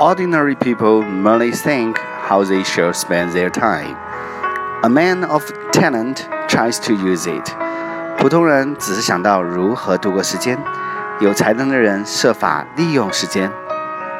Ordinary people merely think how they should spend their time. A man of talent tries to use it. 普通人只是想到如何度过时间，有才能的人设法利用时间。